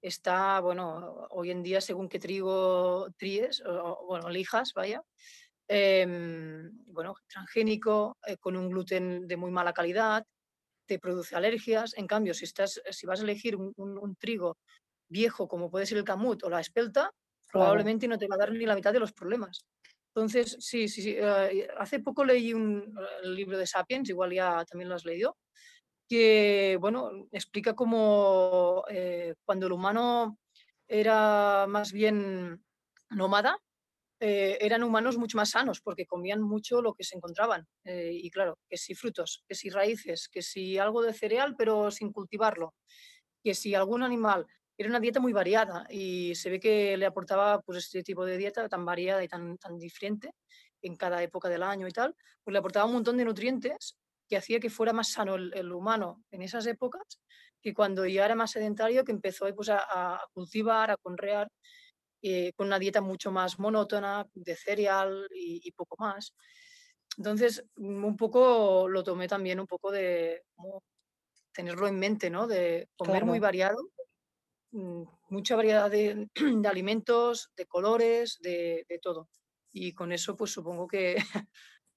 está, bueno, hoy en día, según qué trigo tríes, o, bueno, elijas, vaya, em, bueno, transgénico, eh, con un gluten de muy mala calidad, te produce alergias. En cambio, si, estás, si vas a elegir un, trigo viejo como puede ser el camut o la espelta, probablemente no te va a dar ni la mitad de los problemas. Entonces, sí, sí, sí. Eh, hace poco leí un el libro de Sapiens, igual ya también lo has leído, que, bueno, explica cómo eh, cuando el humano era más bien nómada, eh, eran humanos mucho más sanos porque comían mucho lo que se encontraban. Eh, y claro, que si frutos, que si raíces, que si algo de cereal pero sin cultivarlo, que si algún animal. Era una dieta muy variada y se ve que le aportaba pues, este tipo de dieta tan variada y tan, tan diferente en cada época del año y tal, pues le aportaba un montón de nutrientes que hacía que fuera más sano el, humano en esas épocas que cuando ya era más sedentario, que empezó pues, a, cultivar, a conrear, eh, con una dieta mucho más monótona, de cereal y, poco más. Entonces, mm, un poco lo tomé también un poco de tenerlo en mente, ¿no? De comer muy variado, mucha variedad [clears throat] de, alimentos, de colores, de, de, todo. Y con eso, pues supongo que [laughs]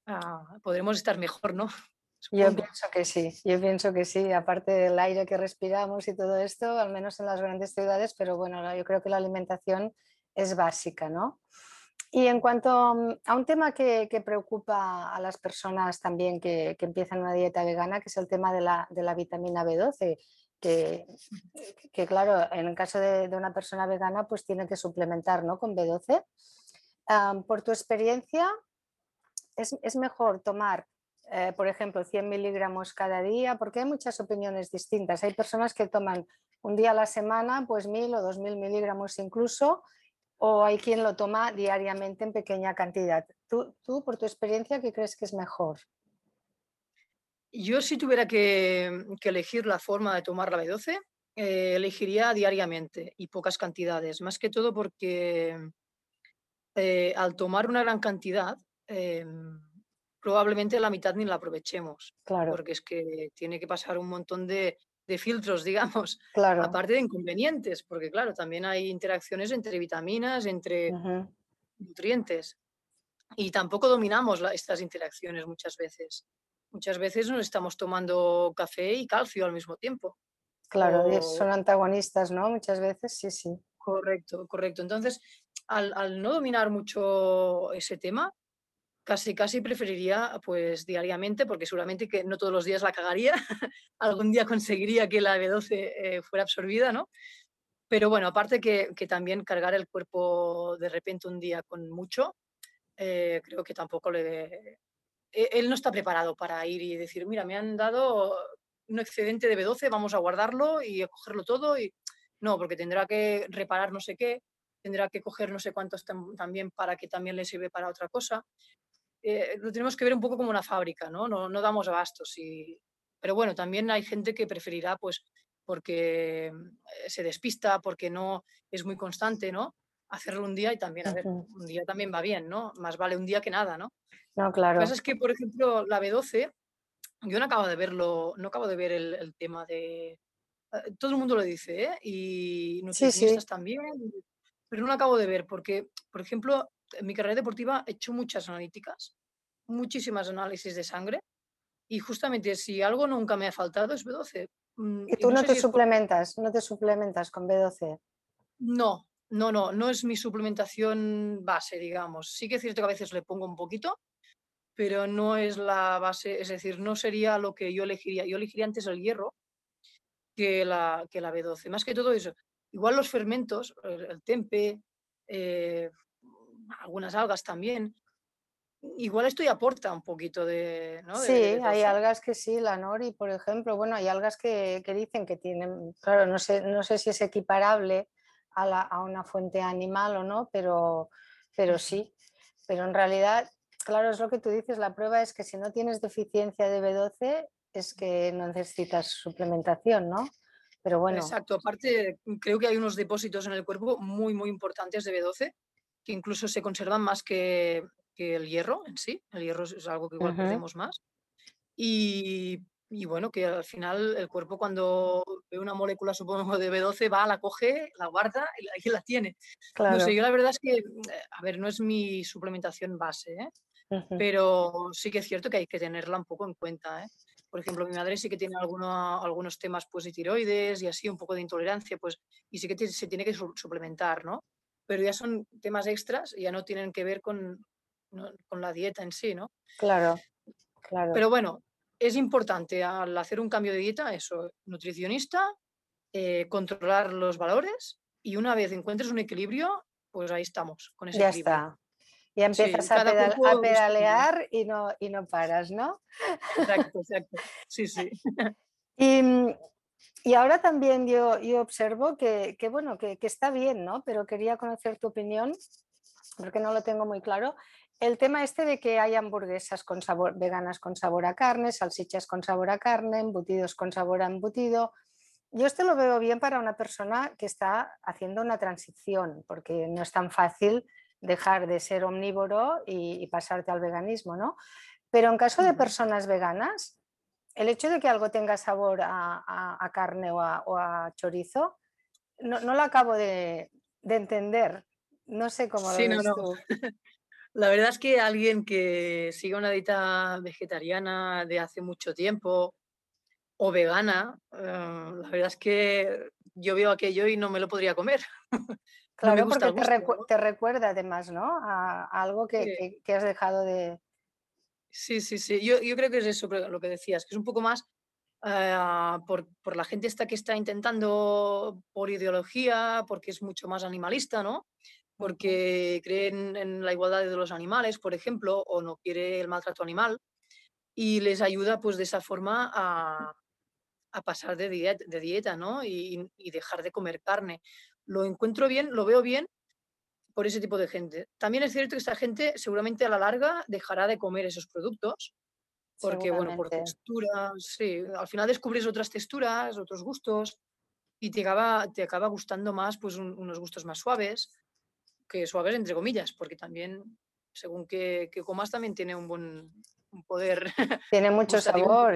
ah, podremos estar mejor, ¿no? [laughs] Yo pienso que sí, yo pienso que sí, aparte del aire que respiramos y todo esto, al menos en las grandes ciudades, pero bueno, yo creo que la alimentación es básica, ¿no? Y en cuanto mm, a un tema que, preocupa a las personas también que, empiezan una dieta vegana, que es el tema de la, vitamina B12, que, que, claro, en el caso de, una persona vegana, pues tiene que suplementar ¿no? con B12. por tu experiencia, ¿es, ¿es, mejor tomar eh, por ejemplo, 100 miligramos cada día, porque hay muchas opiniones distintas. Hay personas que toman un día a la semana, pues 1000 o 2000 miligramos incluso, o hay quien lo toma diariamente en pequeña cantidad. ¿Tú, tú por tu experiencia, qué crees que es mejor? Yo si tuviera que, elegir la forma de tomar la B12, eh, elegiría diariamente y pocas cantidades, más que todo porque eh, al tomar una gran cantidad, em, probablemente la mitad ni la aprovechemos. Claro. Porque es que tiene que pasar un montón de, filtros, [laughs] digamos. Claro. Aparte de inconvenientes, porque claro, también hay interacciones entre vitaminas, entre nutrientes. Y tampoco dominamos estas interacciones muchas veces. Muchas veces nos estamos tomando café y calcio al mismo tiempo. Claro, son antagonistas, ¿no? Muchas veces, sí, sí. Correcto, correcto. Entonces, al, al no dominar mucho ese tema, casi casi preferiría pues diariamente, porque seguramente que no todos los días la cagaría, [laughs] algún día conseguiría que la B12 eh, fuera absorbida, ¿no? Pero bueno, aparte que, también cargar el cuerpo de repente un día con mucho, eh, creo que tampoco le... E, él no está preparado para ir y decir, mira, me han dado un excedente de B12, vamos a guardarlo y a cogerlo todo. Y... No, porque tendrá que reparar no sé qué, tendrá que coger no sé cuántos también para que también le sirve para otra cosa. Eh, lo tenemos que ver un poco como una fábrica, ¿no? No, no damos abastos. Y, pero bueno, también hay gente que preferirá, pues, porque eh, se despista, porque no es muy constante, ¿no? Hacerlo un día y también, a ver, un día también va bien, ¿no? Más vale un día que nada, ¿no? No, claro. Lo que pasa es que, por ejemplo, la B12, yo no acabo de verlo, no acabo de ver el, tema de... Eh, todo el mundo lo dice, ¿eh? Y nutricionistas también, pero no lo acabo de ver porque, por ejemplo, en mi carrera deportiva he hecho muchas analíticas, muchísimas análisis de sangre y justamente si algo nunca me ha faltado es B12. Mm, ¿Y tú no, te suplementas, no te suplementas con B12? No, no, no, no es mi suplementación base, digamos. Sí que es cierto que a veces le pongo un poquito, pero no es la base, es decir, no sería lo que yo elegiría. Yo elegiría antes el hierro que la, que la B12. Más que todo eso. Igual los fermentos, el, tempe, eh, algunas algas también. Igual esto ya aporta un poquito de... sí, hay algas que sí, la nori, por ejemplo. Bueno, hay algas que, dicen que tienen, claro, no sé, no sé si es equiparable a, a una fuente animal o no, pero, pero sí. Pero en realidad, claro, es lo que tú dices, la prueba es que si no tienes deficiencia de B12 es que no necesitas suplementación, ¿no? Pero bueno. Exacto, aparte creo que hay unos depósitos en el cuerpo muy, muy importantes de B12 que incluso se conservan más que, el hierro en sí. El hierro es algo que igual perdemos más. Y, bueno, que al final el cuerpo cuendo ve una molécula, supongo, de B12, va, la coge, la guarda y ahí la tiene. Claro. No sé, yo la verdad es que, a ver, no es mi suplementación base, ¿eh? pero sí que es cierto que hay que tenerla un poco en cuenta. ¿eh? Por ejemplo, mi madre sí que tiene algunos temas pues, de tiroides y así, un poco de intolerancia, pues, y sí que se tiene que suplementar, ¿no? pero ya son temas extras y ya no tienen que ver con, con la dieta en sí, ¿no? Claro, claro. Pero bueno, es importante al hacer un cambio de dieta eso, nutricionista, eh, controlar los valores y una vez encuentres un equilibrio, pues ahí estamos, con ese ya equilibrio. está. Ya empiezas a, pedalear y no, y no paras, ¿no? [laughs] Exacto, exacto. Sí, sí. [laughs] Mm, y, ahora también yo, yo observo que, bueno, que, está bien, ¿no? Pero quería conocer tu opinión, porque no lo tengo muy claro. El tema este de que hay hamburguesas con sabor, veganas con sabor a carne, salchichas con sabor a carne, embutidos con sabor a embutido. Yo esto lo veo bien para una persona que está haciendo una transición, porque no es tan fácil dejar de ser omnívoro y, pasarte al veganismo, ¿no? Pero en caso de personas veganas, el hecho de que algo tenga sabor a, carne o a, chorizo, no, lo acabo de, entender. No sé cómo lo ves tú. [laughs] La verdad es que alguien que siga una dieta vegetariana de hace mucho tiempo o vegana, eh, la verdad es que yo veo aquello y no me lo podría comer. [laughs] Claro, porque te, recuerda además, ¿no? A, algo que, has dejado de... Sí, sí, sí. Yo, creo que es eso lo que decías, que es un poco más ah, por, la gente esta que está intentando por ideología, porque es mucho más animalista, ¿no? Porque creen en la igualdad de los animales, por ejemplo, o no quiere el maltrato animal, y les ayuda pues de esa forma a, pasar de dieta, de dieta ¿no? y, dejar de comer carne lo encuentro bien, lo veo bien por ese tipo de gente. También es cierto que esta gente seguramente a la larga dejará de comer esos productos, porque bueno, por texturas, sí, al final descubres otras texturas, otros gustos y te acaba, te acaba gustando más pues unos gustos más suaves, que suaves entre comillas, porque también según que, comas también tiene un buen poder. [laughs] Tiene mucho sabor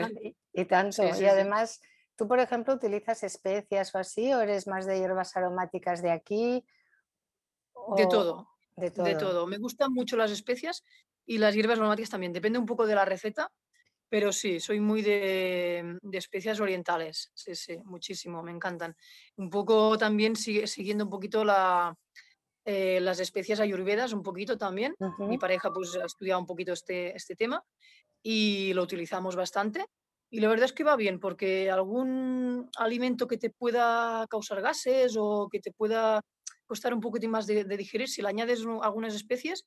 y, tanto. y además ¿Tú, por ejemplo, utilizas especias o así, o eres más de hierbas aromáticas de aquí? De todo. De todo. Me gustan mucho las especias y las hierbas aromáticas también. Depende un poco de la receta, pero sí, soy muy de, especias orientales. Sí, sí, muchísimo, me encantan. Un poco también siguiendo un poquito la, eh, las especias ayurvedas, un poquito también. Mi pareja pues ha estudiado un poquito este, este tema y lo utilizamos bastante. Y la verdad es que va bien, porque algún alimento que te pueda causar gases o que te pueda costar un poquitín más de, digerir, si le añades algunas especies,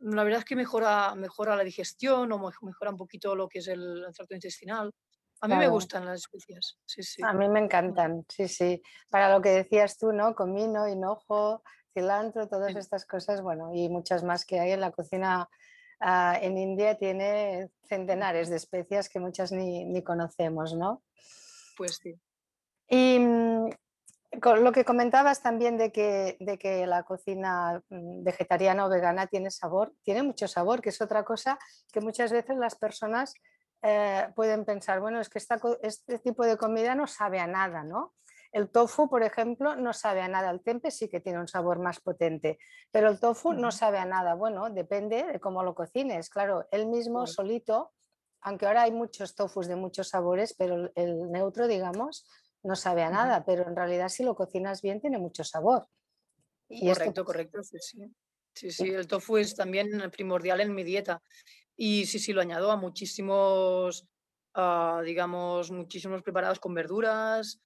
la verdad es que mejora, mejora la digestión o mejora un poquito lo que es el, tracto intestinal. A mí me gustan las especias, sí, sí. A mí me encantan, sí, sí. Para lo que decías tú, ¿no? Comino, hinojo, cilantro, todas estas cosas, bueno, y muchas más que hay en la cocina Ah, en India tiene centenares de especias que muchas ni, conocemos, ¿no? Pues sí. Y mm, con lo que comentabas también de que, de que la cocina mm, vegetariana o vegana tiene sabor, tiene mucho sabor, que es otra cosa que muchas veces las personas eh, pueden pensar, bueno, es que este tipo de comida no sabe a nada, ¿no? El tofu, por ejemplo, no sabe a nada. El tempe sí que tiene un sabor más potente, pero el tofu no sabe a nada. Bueno, depende de cómo lo cocines. Claro, él mismo solito, aunque ahora hay muchos tofus de muchos sabores, pero el neutro, digamos, no sabe a nada, pero en realidad si lo cocinas bien tiene mucho sabor. Y correcto, correcto, sí, sí. Sí, sí, el tofu es también primordial en mi dieta. Y sí, sí, lo añado a muchísimos, ah, digamos, muchísimos preparados con verduras,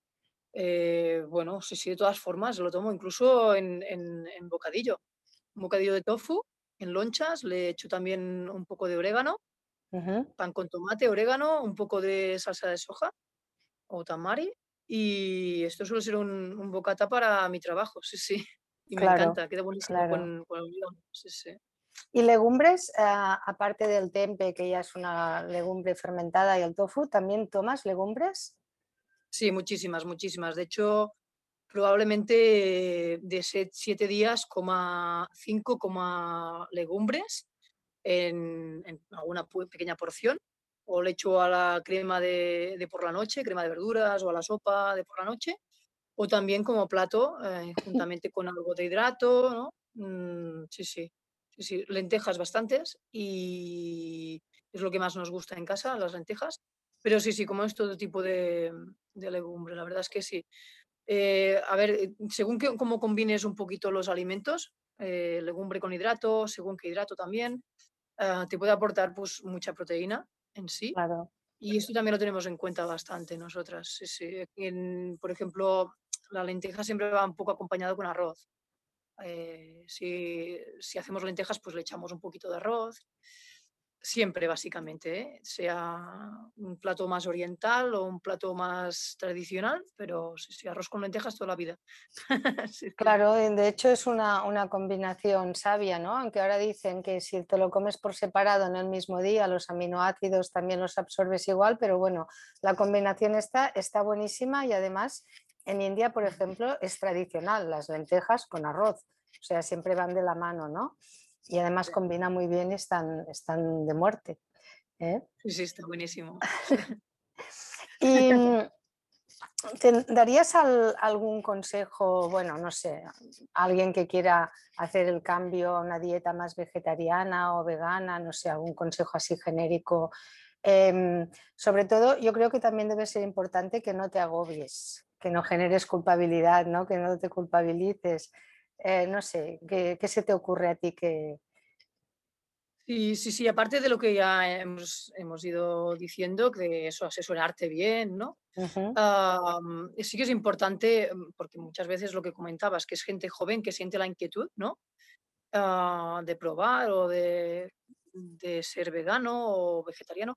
eh, bueno, sí, sí, de todas formas, lo tomo incluso en, bocadillo. Un bocadillo de tofu, en lonchas, le echo también un poco de orégano, pan con tomate, orégano, un poco de salsa de soja o tamari. Y esto suele ser un, bocata para mi trabajo, sí, sí. [laughs] Y me encanta, queda buenísimo con, con, el guion, sí, sí. ¿Y legumbres, ah, aparte del tempe, que ya es una legumbre fermentada, y el tofu, también tomas legumbres? Sí, muchísimas, muchísimas. De hecho, probablemente de siete días coma cinco coma legumbres en, alguna pequeña porción o le echo a la crema de, por la noche, crema de verduras o a la sopa de por la noche o también como plato eh, juntamente con algo de hidrato, ¿no? Mm, sí, sí, sí, sí, lentejas bastantes y es lo que más nos gusta en casa, las lentejas. Pero sí, sí, como es todo tipo de, de legumbre, la verdad es que sí. Eh, a ver, eh, según que, cómo combines un poquito los alimentos, eh, legumbre con hidrato, según qué hidrato también, ah, te puede aportar pues mucha proteína en sí. Claro. Y esto también lo tenemos en cuenta bastante nosotras. Sí, sí. por ejemplo, la lenteja siempre va un poco acompañado con arroz. Eh, si, si, hacemos lentejas, pues le echamos un poquito de arroz siempre básicamente, ¿eh? sea un plato más oriental o un plato más tradicional, pero sí, arroz con lentejas toda la vida. [laughs] claro, de hecho es una, una, combinación sabia, ¿no? Aunque ahora dicen que si te lo comes por separado en el mismo día, los aminoácidos también los absorbes igual, pero bueno, la combinación está, está buenísima y además en India, por ejemplo, es tradicional las lentejas con arroz, o sea, siempre van de la mano, ¿no? Y además combina muy bien y están, están de muerte. ¿eh? Sí, sí, está buenísimo. [laughs] y mm, ¿te darías algún consejo, bueno, no sé, alguien que quiera hacer el cambio a una dieta más vegetariana o vegana, no sé, algún consejo así genérico? Em, sobre todo, yo creo que también debe ser importante que no te agobies, que no generes culpabilidad, ¿no? que no te culpabilices. Eh, no sé, ¿qué, se te ocurre a ti que... Sí, sí, sí, aparte de lo que ya hemos, ido diciendo, que eso, asesorarte bien, ¿no? sí que es importante, mm, porque muchas veces lo que comentabas, que es gente joven que siente la inquietud, ¿no? Ah, de probar o de, ser vegano o vegetariano.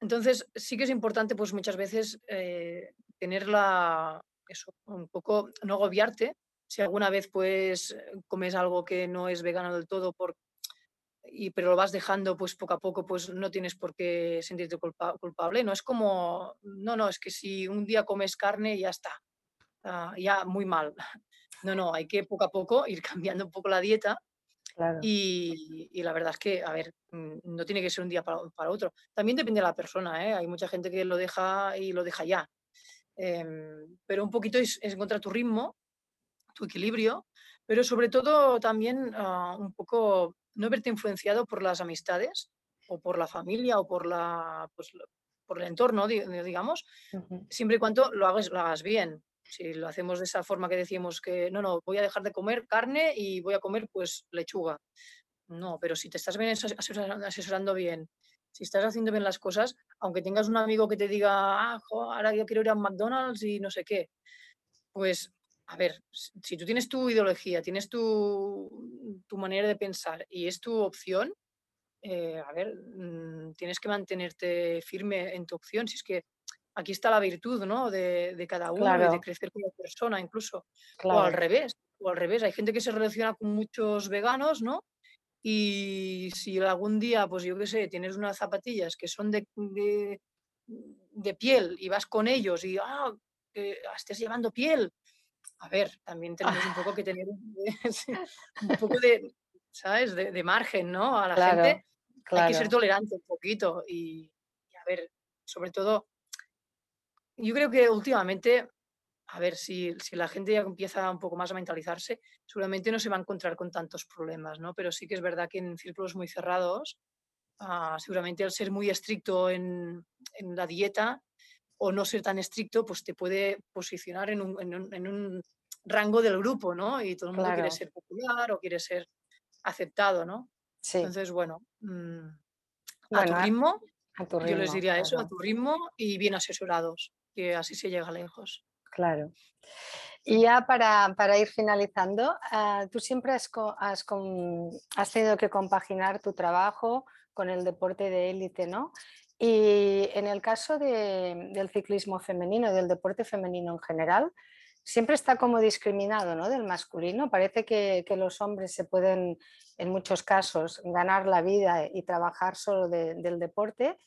Entonces, sí que es importante, pues muchas veces, eh, tenerla, eso, un poco, no agobiarte, si alguna vez pues comes algo que no es vegano del todo por, y, pero lo vas dejando pues poco a poco, pues no tienes por qué sentirte culpable. No es como, no, no, es que si un día comes carne ya está, ah, ya muy mal. [laughs] No, no, hay que poco a poco ir [laughs] cambiando un poco la dieta. Y, y, la verdad es que, a ver, mm, no tiene que ser un día para, para otro. También depende de la persona, ¿eh? Hay mucha gente que lo deja y lo deja ya. Em, pero un poquito es, es encontrar tu ritmo tu equilibrio, pero sobre todo también ah, un poco no verte influenciado por las amistades o por la familia o por, la, pues, por el entorno, digamos, siempre y cuando lo hagas, lo hagas bien. Si lo hacemos de esa forma que decíamos que no, no, voy a dejar de comer carne y voy a comer pues lechuga. No, pero si te estás bien asesorando bien, si estás haciendo bien las cosas, aunque tengas un amigo que te diga, ah, ahora yo quiero ir a McDonald's y no sé qué, pues a ver, si tú tienes tu ideología, tienes tu, tu manera de pensar y es tu opción, eh, a ver, mm, tienes que mantenerte firme en tu opción. Si es que aquí está la virtud, ¿no? De, de cada uno y de crecer como persona, incluso. O al revés, o al revés. Hay gente que se relaciona con muchos veganos, ¿no? Y si algún día, pues yo qué sé, tienes unas zapatillas que son de, de, de piel y vas con ellos y, ah, estés llevando piel, a ver, también tenemos un poco que tener un, poco de, [laughs] [laughs] ¿sabes? De, margen, ¿no? A la gente hay que ser tolerante un poquito y, a ver, sobre todo, yo creo que últimamente, a ver, si, si, la gente ya empieza un poco más a mentalizarse, seguramente no se va a encontrar con tantos problemas, ¿no? Pero sí que es verdad que en círculos muy cerrados, ah, seguramente al ser muy estricto en, en la dieta, o no ser tan estricto, pues te puede posicionar en un, rango del grupo, ¿no? Y todo el mundo quiere ser popular o quiere ser aceptado, ¿no? Sí. Entonces, bueno, mm, a tu ritmo, yo les diría eso, a tu ritmo y bien asesorados, que así se llega lejos. Claro. Y ya para, ir finalizando, ah, tú siempre has, has, has, tenido que compaginar tu trabajo con el deporte de élite, ¿no? Y en el caso del ciclismo femenino, del deporte femenino en general, siempre está como discriminado ¿no? del masculino. Parece que, los hombres se pueden, en muchos casos, ganar la vida y trabajar solo del deporte.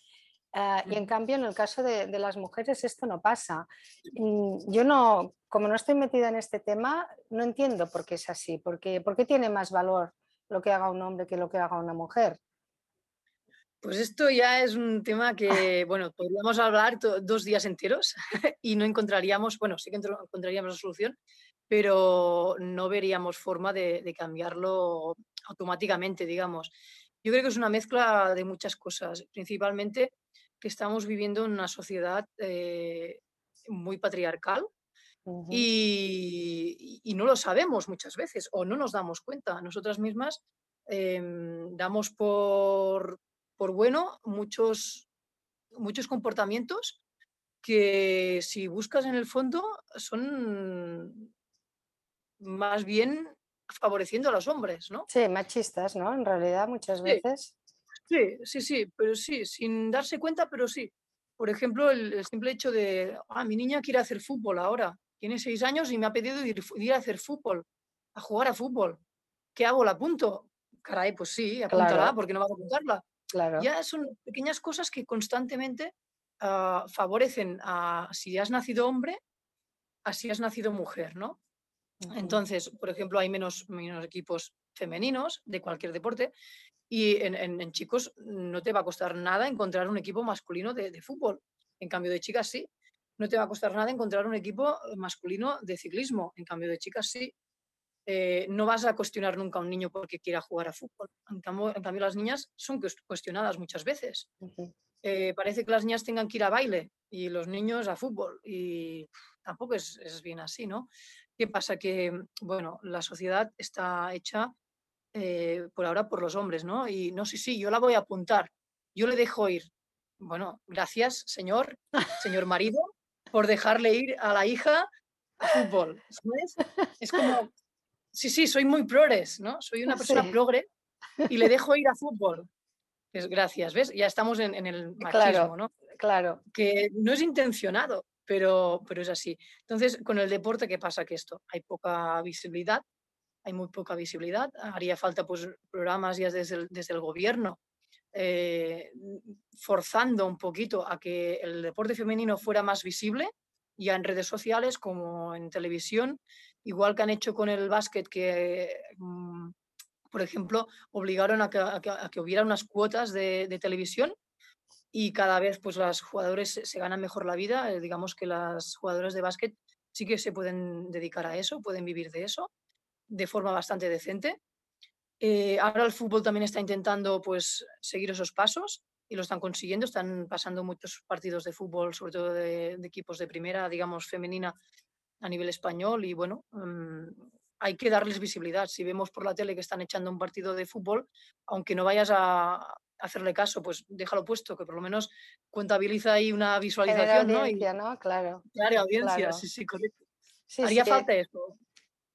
Ah, y en cambio, en el caso de, las mujeres esto no pasa. Mm, yo no, como no estoy metida en este tema, no entiendo por qué es así. ¿Por qué, por qué tiene más valor lo que haga un hombre que lo que haga una mujer? Pues esto ya es un tema que, [laughs] bueno, podríamos hablar dos días enteros [laughs] y no encontraríamos, bueno, sí que encontraríamos la solución, pero no veríamos forma de, cambiarlo automáticamente, digamos. Yo creo que es una mezcla de muchas cosas, principalmente que estamos viviendo en una sociedad eh, muy patriarcal y, no lo sabemos muchas veces o no nos damos cuenta. Nosotras mismas em, damos por, por bueno muchos, muchos comportamientos que si buscas en el fondo son más bien favoreciendo a los hombres, ¿no? Sí, machistas, ¿no? En realidad, muchas veces. Sí, sí, sí, pero sí, sin darse cuenta, pero sí. Por ejemplo, el, simple hecho de, ah, mi niña quiere hacer fútbol ahora, tiene seis años y me ha pedido ir, a hacer fútbol, a jugar a fútbol. ¿Qué hago? ¿La apunto? Caray, pues sí, apúntala, porque no vas a apuntarla. Claro. Ya son pequeñas cosas que constantemente ah, favorecen a si has nacido hombre, así has nacido mujer, ¿no? Entonces, por ejemplo, hay menos, menos equipos femeninos de cualquier deporte y en, chicos no te va a costar nada encontrar un equipo masculino de, fútbol. En cambio de chicas sí. No te va a costar nada encontrar un equipo masculino de ciclismo. En cambio de chicas sí. Eh, no vas a cuestionar nunca a un niño porque quiera jugar a fútbol. En cambio, las niñas son cuestionadas muchas veces. Eh, parece que las niñas tengan que ir a baile y los niños a fútbol. Y tampoco es, es bien así, ¿no? ¿Qué pasa? Que, bueno, la sociedad está hecha eh, por ahora por los hombres, ¿no? Y no sé si yo la voy a apuntar, yo le dejo ir. Bueno, gracias, señor, [laughs] señor marido, por dejarle ir a la hija a fútbol. Es como, sí, sí, soy muy progres, ¿no? Soy una persona progre [laughs] y le dejo ir a fútbol. Es gracias, ¿ves? Ya estamos en, el machismo, ¿no? Claro. Que no es intencionado, pero, pero es así. Entonces, con el deporte, ¿qué pasa? Que esto, hay poca visibilidad, hay muy poca visibilidad. Haría falta pues, programas ya desde el, desde el gobierno eh, forzando un poquito a que el deporte femenino fuera más visible, ya en redes sociales como en televisión, igual que han hecho con el básquet, que, mm, por ejemplo, obligaron a que, hubiera unas cuotas de, de, televisión y cada vez pues, los jugadores se ganan mejor la vida. Eh, digamos que las jugadoras de básquet sí que se pueden dedicar a eso, pueden vivir de eso de forma bastante decente. Eh, ahora el fútbol también está intentando pues, seguir esos pasos y lo están consiguiendo. Están pasando muchos partidos de fútbol, sobre todo de, equipos de primera, digamos, femenina a nivel español. Y bueno, mm, hay que darles visibilidad. Si vemos por la tele que están echando un partido de fútbol, aunque no vayas a hacerle caso, pues déjalo puesto, que por lo menos contabiliza ahí una visualización. Audiencia, ¿no? Claro. Claro, audiencia, sí, sí, correcto. Haría falta eso.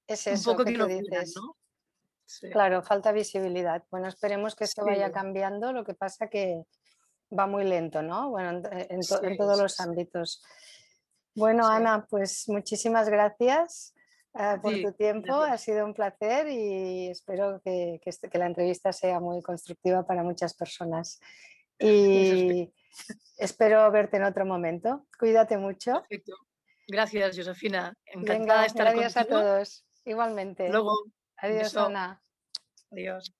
Es eso que, tú dices. Claro, falta visibilidad. Bueno, esperemos que se vaya cambiando. Lo que pasa que va muy lento, ¿no? Bueno, en, todos los ámbitos. Bueno, Ana, pues muchísimas gracias eh, por tu tiempo. Ha sido un placer y espero que, este, que, la entrevista sea muy constructiva para muchas personas. Y espero verte en otro momento. Cuídate mucho. Perfecto. Gracias, Josefina. Encantada de estar Gracias a todos. Igualmente. Luego. Adiós, Ana. Adiós.